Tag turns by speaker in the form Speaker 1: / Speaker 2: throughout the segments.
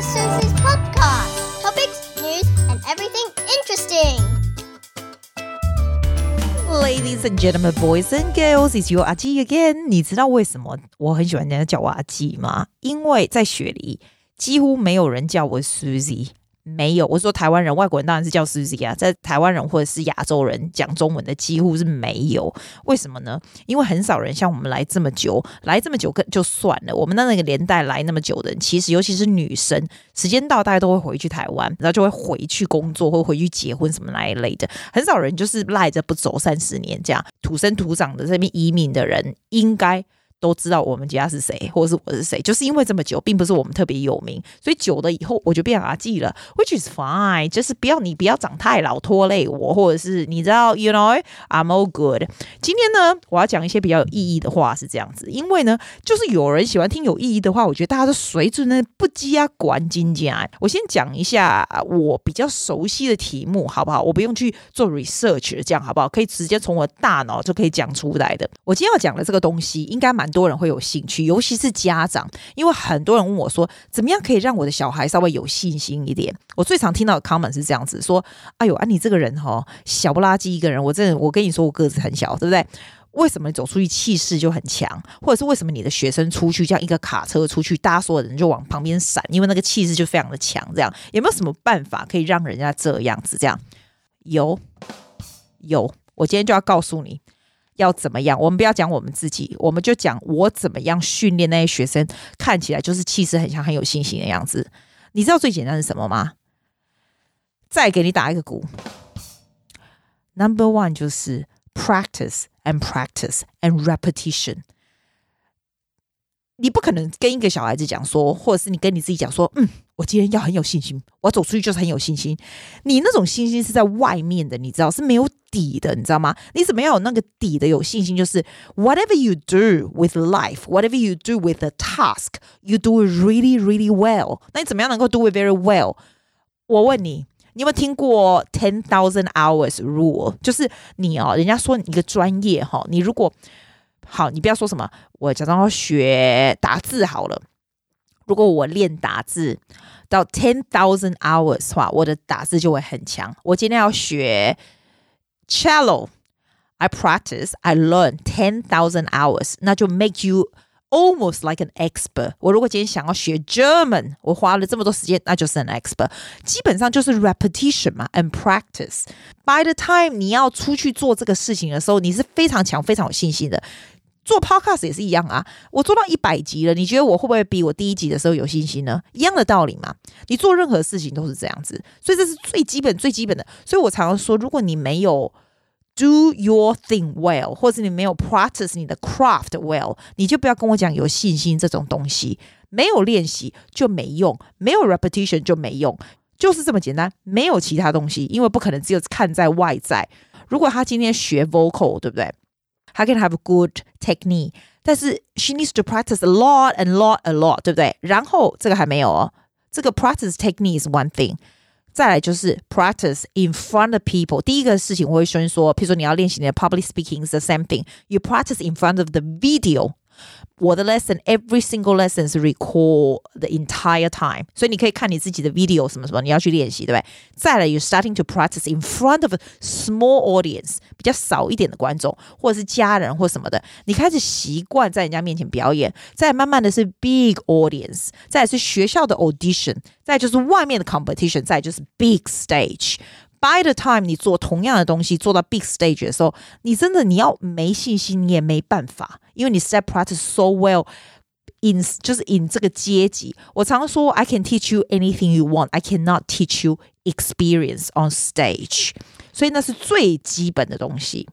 Speaker 1: to Susie's podcast. Topics, news, and everything interesting.
Speaker 2: Ladies and gentlemen, boys and girls, it's your 阿季 again。你知道为什么我很喜欢人家叫我阿季吗？因为在雪梨几乎没有人叫我 Susie。 没有，我说台湾人、外国人当然是叫 Susie 啊，在台湾人或者是亚洲人讲中文的几乎是没有。为什么呢？因为很少人像我们来这么久，来这么久就算了。我们的那个年代来那么久的人，其实尤其是女生，时间到大家都会回去台湾，然后就会回去工作或回去结婚什么那一类的。很少人就是赖着不走三十年这样，土生土长的这边移民的人应该。都知道我们家是谁，或是我是谁，就是因为这么久，并不是我们特别有名，所以久了以后我就变阿季了，which is fine，就是不要你不要长太老拖累我，或者是你知道，you know，I'm all good。今天呢，我要讲一些比较有意义的话，是这样子，因为呢，就是有人喜欢听有意义的话，我觉得大家都随着呢不加管金家。我先讲一下我比较熟悉的题目，好不好？我不用去做 research，这样好不好？可以直接从我大脑就可以讲出来的。我今天要讲的这个东西，应该蛮。多人会有兴趣，尤其是家长，因为很多人问我说，怎么样可以让我的小孩稍微有信心一点？我最常听到的 comment 是这样子说：“哎呦，啊，你这个人哈，小不拉几一个人，我真的，我跟你说，我个子很小，对不对？为什么走出去气势就很强？或者是为什么你的学生出去这样一个卡车出去，大家所有人就往旁边闪，因为那个气势就非常的强？这样有没有什么办法可以让人家这样子？这样有有，我今天就要告诉你。”要怎么样？我们不要讲我们自己，我们就讲我怎么样训练那些学生，看起来就是气势很强、很有信心的样子。你知道最简单是什么吗？再给你打一个鼓。Number one 就是 practice and practice and repetition。你不可能跟一个小孩子讲说，或者是你跟你自己讲说，嗯，我今天要很有信心，我要走出去就是很有信心。你那种信心是在外面的，你知道是没有底的，你知道吗？你怎么样有那个底的有信心？就是 whatever you do with life, whatever you do with the task, you do it really, really well。那你怎么样能够 do it very well？我问你，你有没有听过 ten thousand hours rule？就是你哦，人家说你一个专业哈，你如果好，你不要说什么。我假装要学打字好了。如果我练打字到 ten thousand hours 的话，我的打字就会很强。我今天要学 cello，I practice, I learn ten thousand hours，那就 make you almost like an expert。我如果今天想要学 German，我花了这么多时间，那就是 an expert。基本上就是 repetition 嘛，and practice。By the time 你要出去做这个事情的时候，你是非常强、非常有信心的。 做 podcast 也是一样啊，我做到一百集了，你觉得我会不会比我第一集的时候有信心呢？一样的道理嘛，你做任何事情都是这样子，所以这是最基本、最基本的。所以我常常说，如果你没有 do your thing well，或者你没有 practice 你的 craft well，你就不要跟我讲有信心这种东西，没有练习就没用，没有 repetition 就没用，就是这么简单，没有其他东西，因为不可能只有看在外在。如果他今天学 vocal，对不对？他 can have good technique，但是 she needs to practice a lot and lot a lot，对不对？然后这个还没有哦，这个 practice technique is one thing，再来就是 practice in front of people。第一个事情我会先说，譬如说你要练习你的 public speaking is the same thing，you practice in front of the video。 我的 lesson，every single lesson 是 record the entire time，所以你可以看你自己的 video 什么什么，你要去练习，对不对？再来，you starting to practice in front of a small audience，比较少一点的观众，或者是家人或什么的，你开始习惯在人家面前表演。再慢慢的是 big audience，再来是学校的 audition，再就是外面的 competition，再就是 big stage。 By the time 你做同样的东西做到 big stage 的时候，你真的你要没信心你也没办法，因为你 step practice so well in 就是 in 这个阶级。我常说 I can teach you anything you want, I cannot teach you experience on stage。所以那是最基本的东西。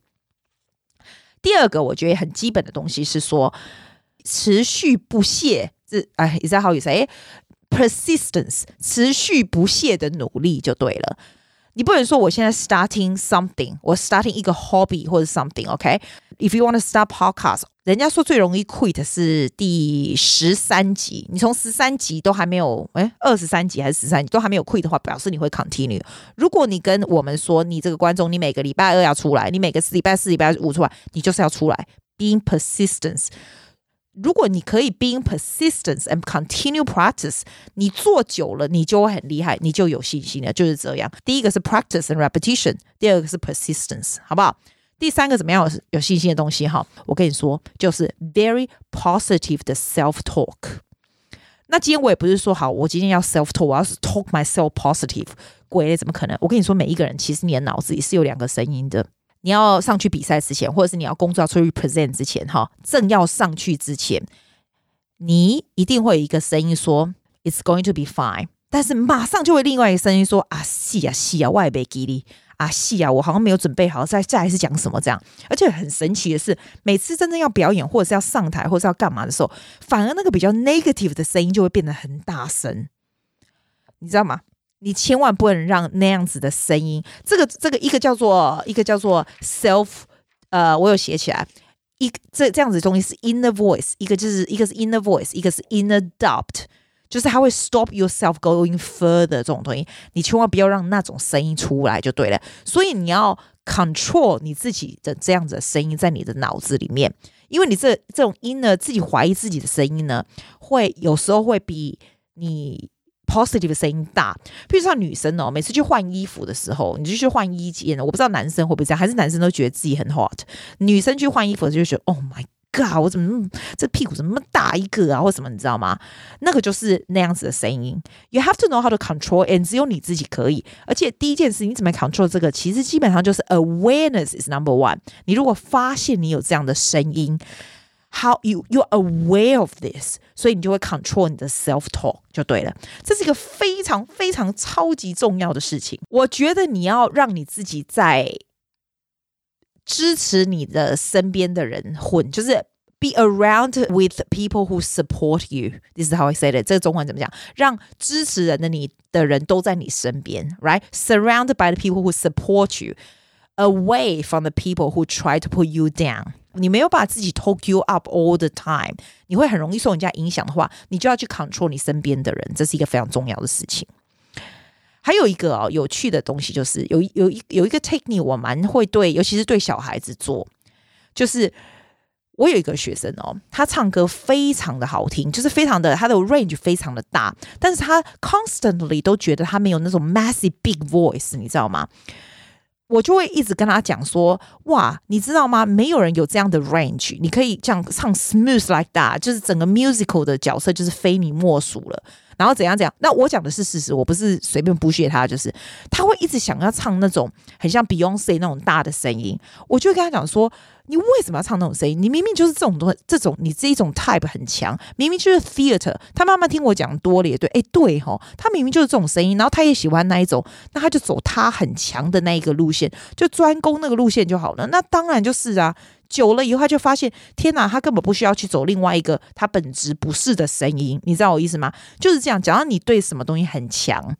Speaker 2: 第二个我觉得很基本的东西是说持续不懈，这哎，is that how you say persistence？持续不懈的努力就对了。 你不能说我现在 starting something，我 starting 一个 hobby 或者 something，OK？If you want to start podcast，人家说最容易 quit 是第十三集，你从十三集都还没有，诶，二十三集还是十三集都还没有 quit 的话，表示你会 continue。如果你跟我们说你这个观众，你每个礼拜二要出来，你每个礼拜四、礼拜五出来，你就是要出来，being persistence。如果你可以 being persistent and continue practice，你做久了，你就会很厉害，你就有信心了。就是这样。第一个是 practice and repetition，第二个是 persistence，好不好？第三个怎么样有有信心的东西哈？我跟你说，就是 very positive 的 self talk。那今天我也不是说好，我今天要 self talk，我要是 talk myself positive，鬼怎么可能？我跟你说，每一个人其实你的脑子里是有两个声音的。你要上去比赛之前，或者是你要工作要出去 present 之前，哈，正要上去之前，你一定会有一个声音说 "It's going to be fine"，但是马上就会另外一个声音说啊，是啊，是啊，我也没给你啊，是啊，我好像没有准备好，再再来是讲什么这样。而且很神奇的是，每次真正要表演或者是要上台或者是要干嘛的时候，反而那个比较 negative 的声音就会变得很大声，你知道吗？你千万不能让那样子的声音，这个这个一个叫做一个叫做 self，呃，我有写起来，一这这样子的东西是 inner voice，一个就是一个是 inner voice，一个是 inner doubt，就是它会 stop yourself going further 这种东西，你千万不要让那种声音出来就对了。所以你要 control 你自己的这样子的声音在你的脑子里面，因为你这这种 inner 自己怀疑自己的声音呢，会有时候会比你。Positive 声音大，比如说女生哦，每次去换衣服的时候，你就去换衣间，我不知道男生会不会这样，还是男生都觉得自己很 hot，女生去换衣服就觉得 Oh my God，我怎么那么这屁股怎么那么大一个啊，或什么你知道吗？那个就是那样子的声音。You have to know how to control，and 只有你自己可以。而且第一件事，你怎么 control 这个？其实基本上就是 awareness is number one。你如果发现你有这样的声音。How you you're aware of this，所以你就会 control 你的 self talk 就对了。这是一个非常非常超级重要的事情。我觉得你要让你自己在支持你的身边的人混，就是 be around with people who support you。This is how I say it。这个中文怎么讲？让支持人的你的人都在你身边，right？Surrounded by the people who support Away from the people who try to put you down。你没有把自己 talk you up all the time，你会很容易受人家影响的话，你就要去 control 你身边的人，这是一个非常重要的事情。还有一个哦，有趣的东西就是有有一有一个 technique 我蛮会对，尤其是对小孩子做，就是我有一个学生哦，他唱歌非常的好听，就是非常的他的 range 非常的大，但是他 constantly 都觉得他没有那种 massive big voice，你知道吗？我就会一直跟他讲说，哇，你知道吗？没有人有这样的 range，你可以这样唱 smooth like that，就是整个 musical 的角色就是非你莫属了。然后怎样怎样？那我讲的是事实，我不是随便不屑他，就是他会一直想要唱那种很像 Beyonce 那种大的声音，我就跟他讲说。你为什么要唱那种声音？你明明就是这种东西，这种你这一种 type 很强，明明就是 theater。他慢慢听我讲多了也对，哎，对吼，他明明就是这种声音，然后他也喜欢那一种，那他就走他很强的那一个路线，就专攻那个路线就好了。那当然就是啊，久了以后他就发现，天哪，他根本不需要去走另外一个他本质不是的声音，你知道我意思吗？就是这样，假如你对什么东西很强。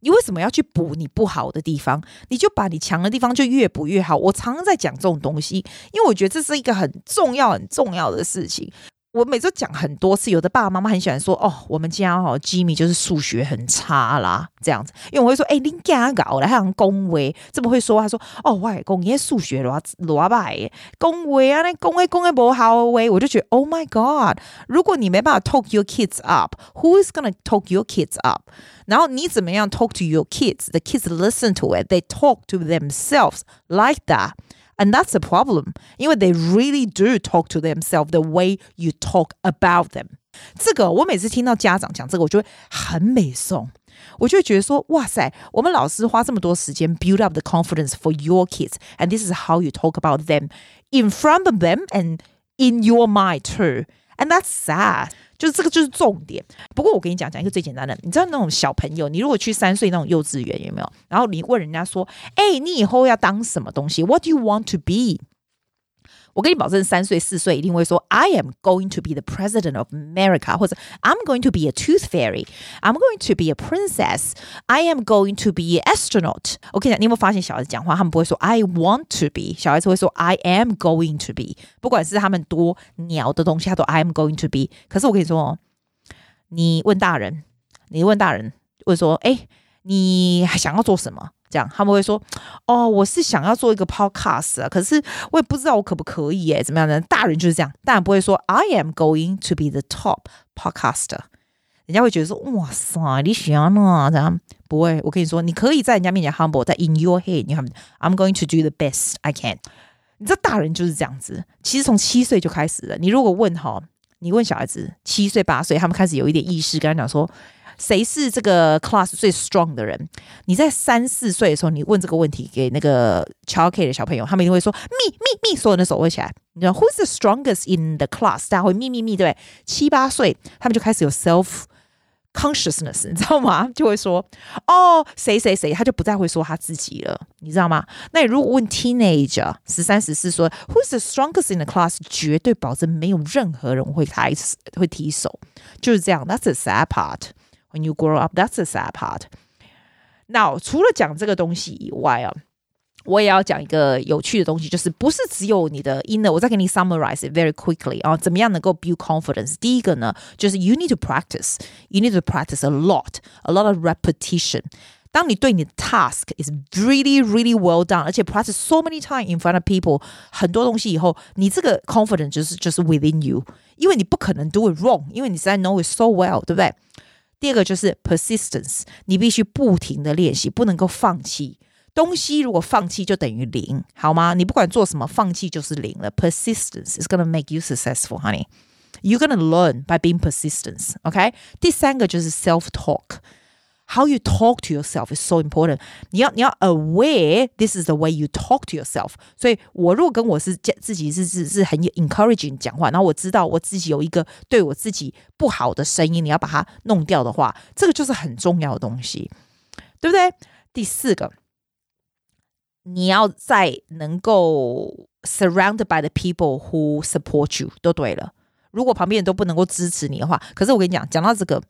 Speaker 2: 你为什么要去补你不好的地方？你就把你强的地方就越补越好。我常常在讲这种东西，因为我觉得这是一个很重要、很重要的事情。我每次讲很多次，有的爸爸妈妈很喜欢说：“哦，我们家哦，Jimmy 就是数学很差啦，这样子。”因为我会说：“哎，你家搞的还很恭维，这么会说？”他说：“哦，外公，你数学多多败，恭维啊，那恭维恭维不好喂。”我就觉得：“Oh my God！如果你没办法 talk your kids up，who is gonna talk your kids up？然后你怎么样 talk to your kids？The kids listen to it，they talk to themselves like that。” And that's a problem，因为 they really do talk to themselves the way you talk about them。这个我每次听到家长讲这个，我就会很美颂，我就会觉得说，哇塞，我们老师花这么多时间 build up the confidence for your kids，and this is how you talk about them in front of them and in your mind And that's sad。就是这个就是重点。不过我跟你讲讲一个最简单的，你知道那种小朋友，你如果去三岁那种幼稚园有没有？然后你问人家说：“哎，你以后要当什么东西？What do you want to be？” 我跟你保证，三岁四岁一定会说：“I am going to be the president of America，或者 I'm going to be a tooth fairy，I'm going to be a princess，I am going to be an astronaut。”我跟你讲，你有没有发现小孩子讲话，他们不会说 “I want to be”，小孩子会说 “I am going to be”。不管是他们多鸟的东西，他都 “I am going to be”。可是我跟你说哦，你问大人，你问大人，问说：“哎，你还想要做什么？” 这样他们会说：“哦，我是想要做一个 podcast 啊，可是我也不知道我可不可以诶，怎么样呢？”大人就是这样，大人不会说 “I am going to be the top podcaster”，人家会觉得说：“哇塞，你想呢？”这样不会。我跟你说，你可以在人家面前 humble，在 in your head，你看 I'm going to do the best I can。你知道大人就是这样子，其实从七岁就开始了。你如果问哈，你问小孩子七岁八岁，他们开始有一点意识，跟他讲说。谁是这个 class 最 strong 的人？你在三四岁的时候，你问这个问题给那个 child K 的小朋友，他们一定会说 me me me，所有人的手会起来。你知道 Who's the strongest in the class？大家会 me me me，对不对？七八岁，他们就开始有 self consciousness，你知道吗？就会说哦，谁谁谁，他就不再会说他自己了，你知道吗？那你如果问 teenager 十三十四说 Who's the strongest in the class？绝对保证没有任何人会开始会提手，就是这样。That's the sad part。When you grow up, that's the sad part. Now，除了讲这个东西以外啊，我也要讲一个有趣的东西，就是不是只有你的 inner。我再给你 summarize it very quickly 啊，怎么样能够 build confidence？第一个呢，就是 you need to practice. You need to practice a lot, a lot of repetition. 当你对你的 task is really, really well done，而且 practice so many times in front of people，很多东西以后，你这个 confidence 就是就是 within you，因为你不可能 do it wrong，因为你实在 know it so well，对不对？ 第二个就是 persistence，你必须不停的练习，不能够放弃东西。如果放弃就等于零，好吗？你不管做什么，放弃就是零了。Persistence is gonna make you successful, honey. You're gonna learn by being persistence，OK 第三个就是 self talk。How you talk to yourself is so important. 你要你要 aware this is the way you talk to yourself. 所以，我如果跟我是自己是是是很 encouraging 讲话，然后我知道我自己有一个对我自己不好的声音，你要把它弄掉的话，这个就是很重要的东西，对不对？第四个，你要在能够 surrounded by the people who support you 都对了。如果旁边人都不能够支持你的话，可是我跟你讲，讲到这个。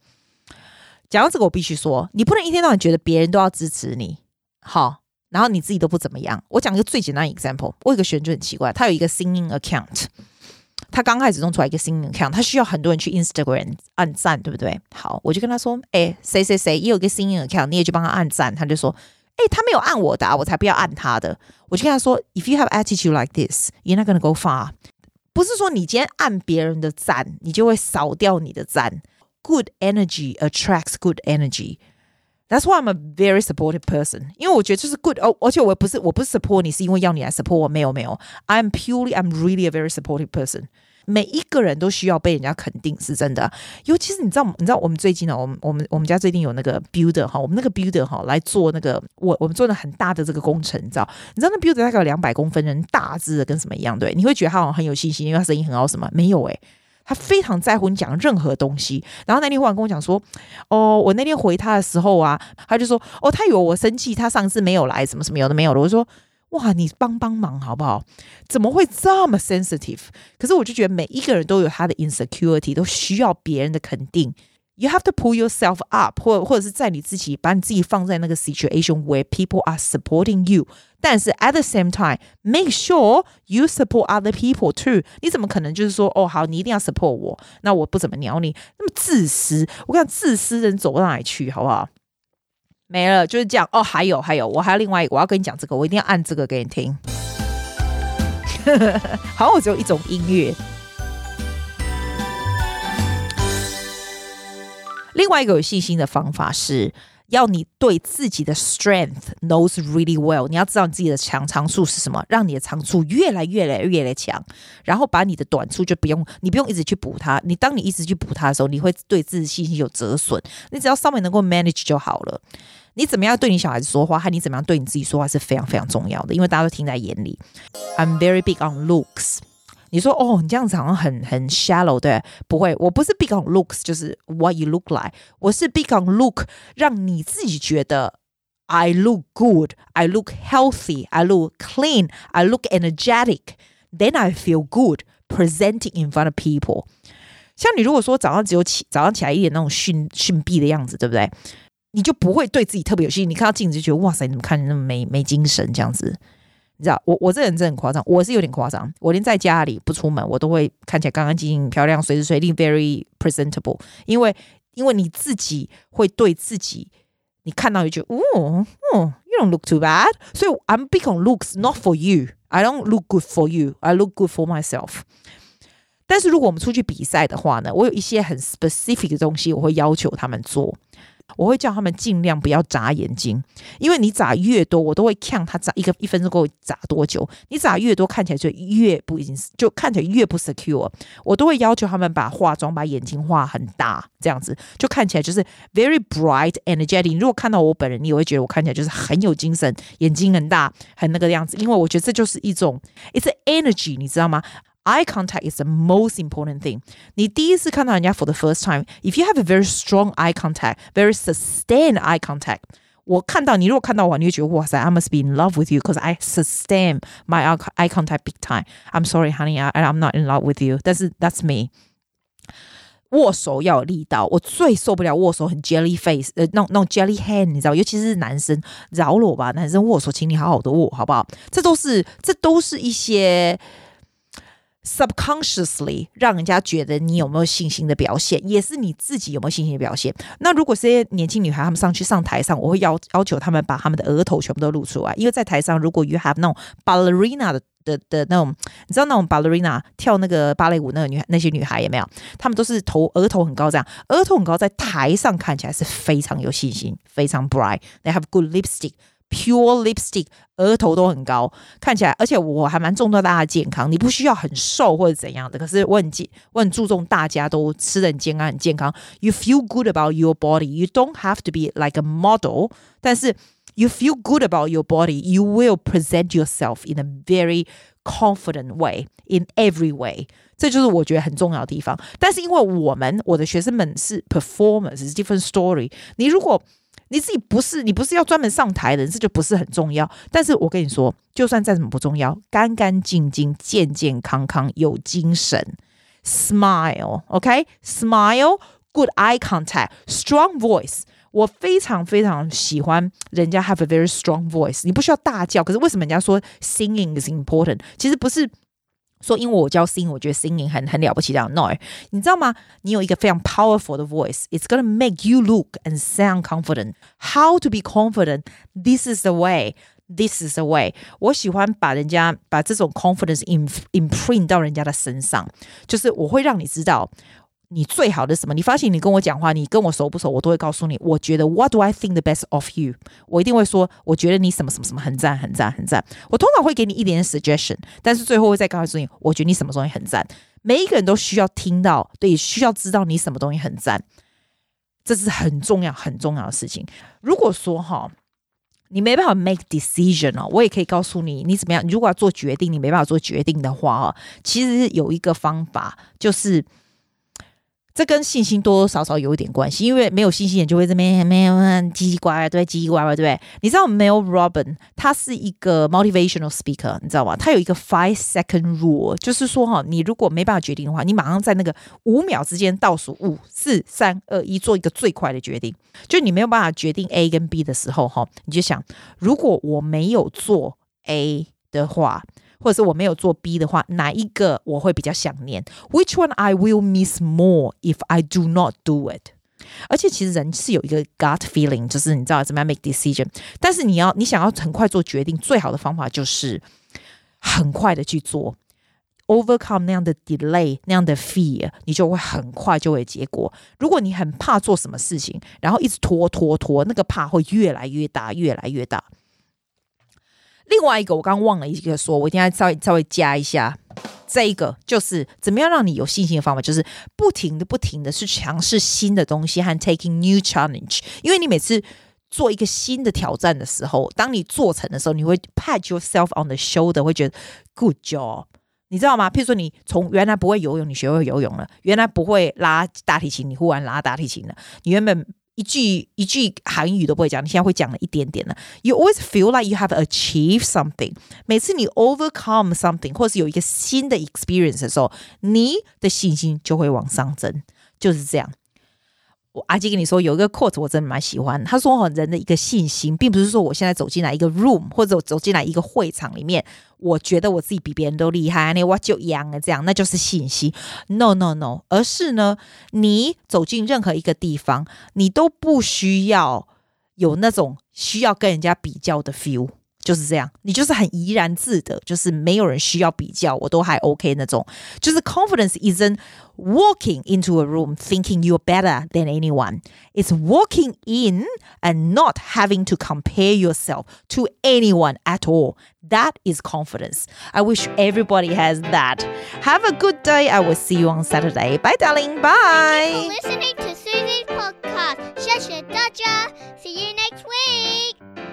Speaker 2: 讲到这个，我必须说，你不能一天到晚觉得别人都要支持你，好，然后你自己都不怎么样。我讲一个最简单的 example，我有个学员就很奇怪，他有一个 singing account，他刚开始弄出来一个 singing account，他需要很多人去 Instagram 按赞，对不对？好，我就跟他说，哎，谁谁谁也有一个 singing account，你也去帮他按赞。他就说，哎，他没有按我的啊，我才不要按他的。我就跟他说，If you have attitude like this，you're not gonna go far。不是说你今天按别人的赞，你就会扫掉你的赞。Good energy attracts good energy. That's why I'm a very supportive person. 因为我觉得就是 good，哦，而且我不是我不是 support 你，是因为要你来 support 我，没有没有。I'm purely, I'm really a very supportive person. 每一个人都需要被人家肯定，是真的。尤其是你知道，你知道我们最近呢，我们我们我们家最近有那个 builder 哈，我们那个 builder 哈来做那个我我们做的很大的这个工程，你知道？你知道那 builder 大概有两百公分人，大只的跟什么一样？对，你会觉得他好像很有信心，因为他声音很好，什么没有诶、欸。他非常在乎你讲任何东西，然后那天忽然跟我讲说：“哦，我那天回他的时候啊，他就说：哦，他以为我生气，他上次没有来，什么什么有的没有的。我说：哇，你帮帮忙好不好？怎么会这么 sensitive？可是我就觉得每一个人都有他的 insecurity，都需要别人的肯定。” You have to pull yourself up，或或者是在你自己把你自己放在那个 situation where people are supporting you，但是 at the same time，make sure you support other people too。你怎么可能就是说，哦，好，你一定要 support 我，那我不怎么鸟你，那么自私。我跟你讲，自私人走到哪里去，好不好？没了，就是这样。哦，还有还有，我还有另外一个，我要跟你讲这个，我一定要按这个给你听。好我只有一种音乐。另外一个有信心的方法是，要你对自己的 strength knows really well。你要知道你自己的强长处是什么，让你的长处越来越来越来强，然后把你的短处就不用，你不用一直去补它。你当你一直去补它的时候，你会对自己信心有折损。你只要稍微能够 manage 就好了。你怎么样对你小孩子说话，和你怎么样对你自己说话是非常非常重要的，因为大家都听在眼里。I'm very big on looks。你说哦，你这样子好像很很 shallow，对？不会，我不是 big on looks，就是 what you look like。我是 big on look，让你自己觉得 I look good，I look healthy，I look clean，I look energetic，then I feel good presenting in front of people。像你如果说早上只有起早上起来一点那种逊逊逼的样子，对不对？你就不会对自己特别有信心。你看到镜子就觉得哇塞，你怎么看你那么没没精神这样子？你知道我我这人真的很夸张，我是有点夸张。我连在家里不出门，我都会看起来干干净净、漂亮，随时随地 very presentable。因为因为你自己会对自己，你看到一句哦哦 You don't look too bad. 所以 I'm big on looks, not for you. I don't look good for you. I look good for myself. 但是如果我们出去比赛的话呢，我有一些很 specific 的东西，我会要求他们做。我会叫他们尽量不要眨眼睛，因为你眨越多，我都会看他眨一个一分钟够眨多久。你眨越多，看起来就越不已经就看起来越不 secure。我都会要求他们把化妆把眼睛画很大，这样子就看起来就是 very bright energetic。如果看到我本人，你也会觉得我看起来就是很有精神，眼睛很大，很那个样子。因为我觉得这就是一种 it's energy，你知道吗 ？Eye contact is the most important thing. 你第一次看到人家 for the first time, if you have a very strong eye contact, very sustained eye contact，我看到你，如果看到我，你会觉得哇塞，I must be in love with you because I sustain my eye contact big time. I'm sorry, honey, I, I'm not in love with you. 但是 that's me. 握手要有力道，我最受不了握手很 jelly face，呃，那种那种 jelly hand，你知道，尤其是男生，饶了我吧，男生握手，请你好好的握，好不好？这都是，这都是一些。 subconsciously 让人家觉得你有没有信心的表现，也是你自己有没有信心的表现。那如果这些年轻女孩她们上去上台上，我会要要求她们把她们的额头全部都露出来，因为在台上如果 you have 那种 ballerina 的的的那种，你知道那种 ballerina 跳那个芭蕾舞那个女孩那些女孩有没有？她们都是头额头很高，这样额头很高，在台上看起来是非常有信心，非常 bright。They have good lipstick。Pure lipstick，额头都很高，看起来，而且我还蛮重视大家的健康。你不需要很瘦或者怎样的，可是我很健，我很注重大家都吃得很健康、很健康。You feel good about your body. You don't have to be like a model，但是 you feel good about your body. You will present yourself in a very confident way in every way。这就是我觉得很重要的地方。但是因为我们我的学生们是 performers，是 different story。你如果 你自己不是，你不是要专门上台的人，这就不是很重要。但是我跟你说，就算再怎么不重要，干干净净、健健康康、有精神，smile，OK，smile，good eye contact，strong voice。我非常非常喜欢人家 have a very strong voice。你不需要大叫，可是为什么人家说 singing is important？其实不是。说，因为我教 sing，我觉得 singing 很很了不起这样。No，你知道吗？你有一个非常 powerful 的 voice，it's gonna make you look and sound confident. How to be confident? This is the way. This is the way. 我喜欢把人家把这种 confidence imprint 到人家的身上，就是我会让你知道。 你最好的什么？你发现你跟我讲话，你跟我熟不熟？我都会告诉你。我觉得 What do I think the best of you？我一定会说，我觉得你什么什么什么很赞，很赞，很赞。我通常会给你一点 suggestion，但是最后会再告诉你，我觉得你什么东西很赞。每一个人都需要听到，对，需要知道你什么东西很赞，这是很重要很重要的事情。如果说哈，你没办法 make decision 哦，我也可以告诉你，你怎么样？你如果要做决定，你没办法做决定的话哦，其实有一个方法就是。这跟信心多多少少有一点关系，因为没有信心，你就会这边没有叽叽呱呱，对，叽叽呱呱，对不对？你知道 Mel Robin，他是一个 motivational speaker，你知道吗？他有一个 five second rule，就是说哈，你如果没办法决定的话，你马上在那个五秒之间倒数五四三二一，做一个最快的决定。就你没有办法决定 A 跟 B 的时候，哈，你就想，如果我没有做 A 的话。或者是我没有做 B 的话，哪一个我会比较想念？Which one I will miss more if I do not do it？而且其实人是有一个 gut feeling，就是你知道怎么样 make decision。但是你要你想要很快做决定，最好的方法就是很快的去做，overcome 那样的 delay，那样的 fear，你就会很快就会结果。如果你很怕做什么事情，然后一直拖拖拖，那个怕会越来越大，越来越大。另外一个，我刚忘了一个说，我一定要稍微稍微加一下。这一个就是怎么样让你有信心的方法，就是不停的、不停的去尝试新的东西和 taking new challenge。因为你每次做一个新的挑战的时候，当你做成的时候，你会 pat yourself on the shoulder，会觉得 good job，你知道吗？譬如说，你从原来不会游泳，你学会游泳了；原来不会拉大提琴，你忽然拉大提琴了；你原本。一句一句韩语都不会讲，你现在会讲了一点点了。You always feel like you have achieved something。每次你 overcome something，或是有一个新的 experience 的时候，你的信心就会往上增，就是这样。我阿基跟你说有一个 quote 我真的蛮喜欢，他说，人的一个信心，并不是说我现在走进来一个 room 或者我走进来一个会场里面，我觉得我自己比别人都厉害，那我就一样的这样，那就是信心。No no no，而是呢，你走进任何一个地方，你都不需要有那种需要跟人家比较的 feel。就是这样，你就是很怡然自得，就是没有人需要比较，我都还 OK 那种。就是 confidence isn't walking into a room thinking you're better than anyone. It's walking in and not having to compare yourself to anyone at all. That is confidence. I wish everybody has that. Have a good day. I will see you on Saturday. Bye, darling. Bye.
Speaker 1: listening to Susie's podcast. 谢谢大家。See you next week.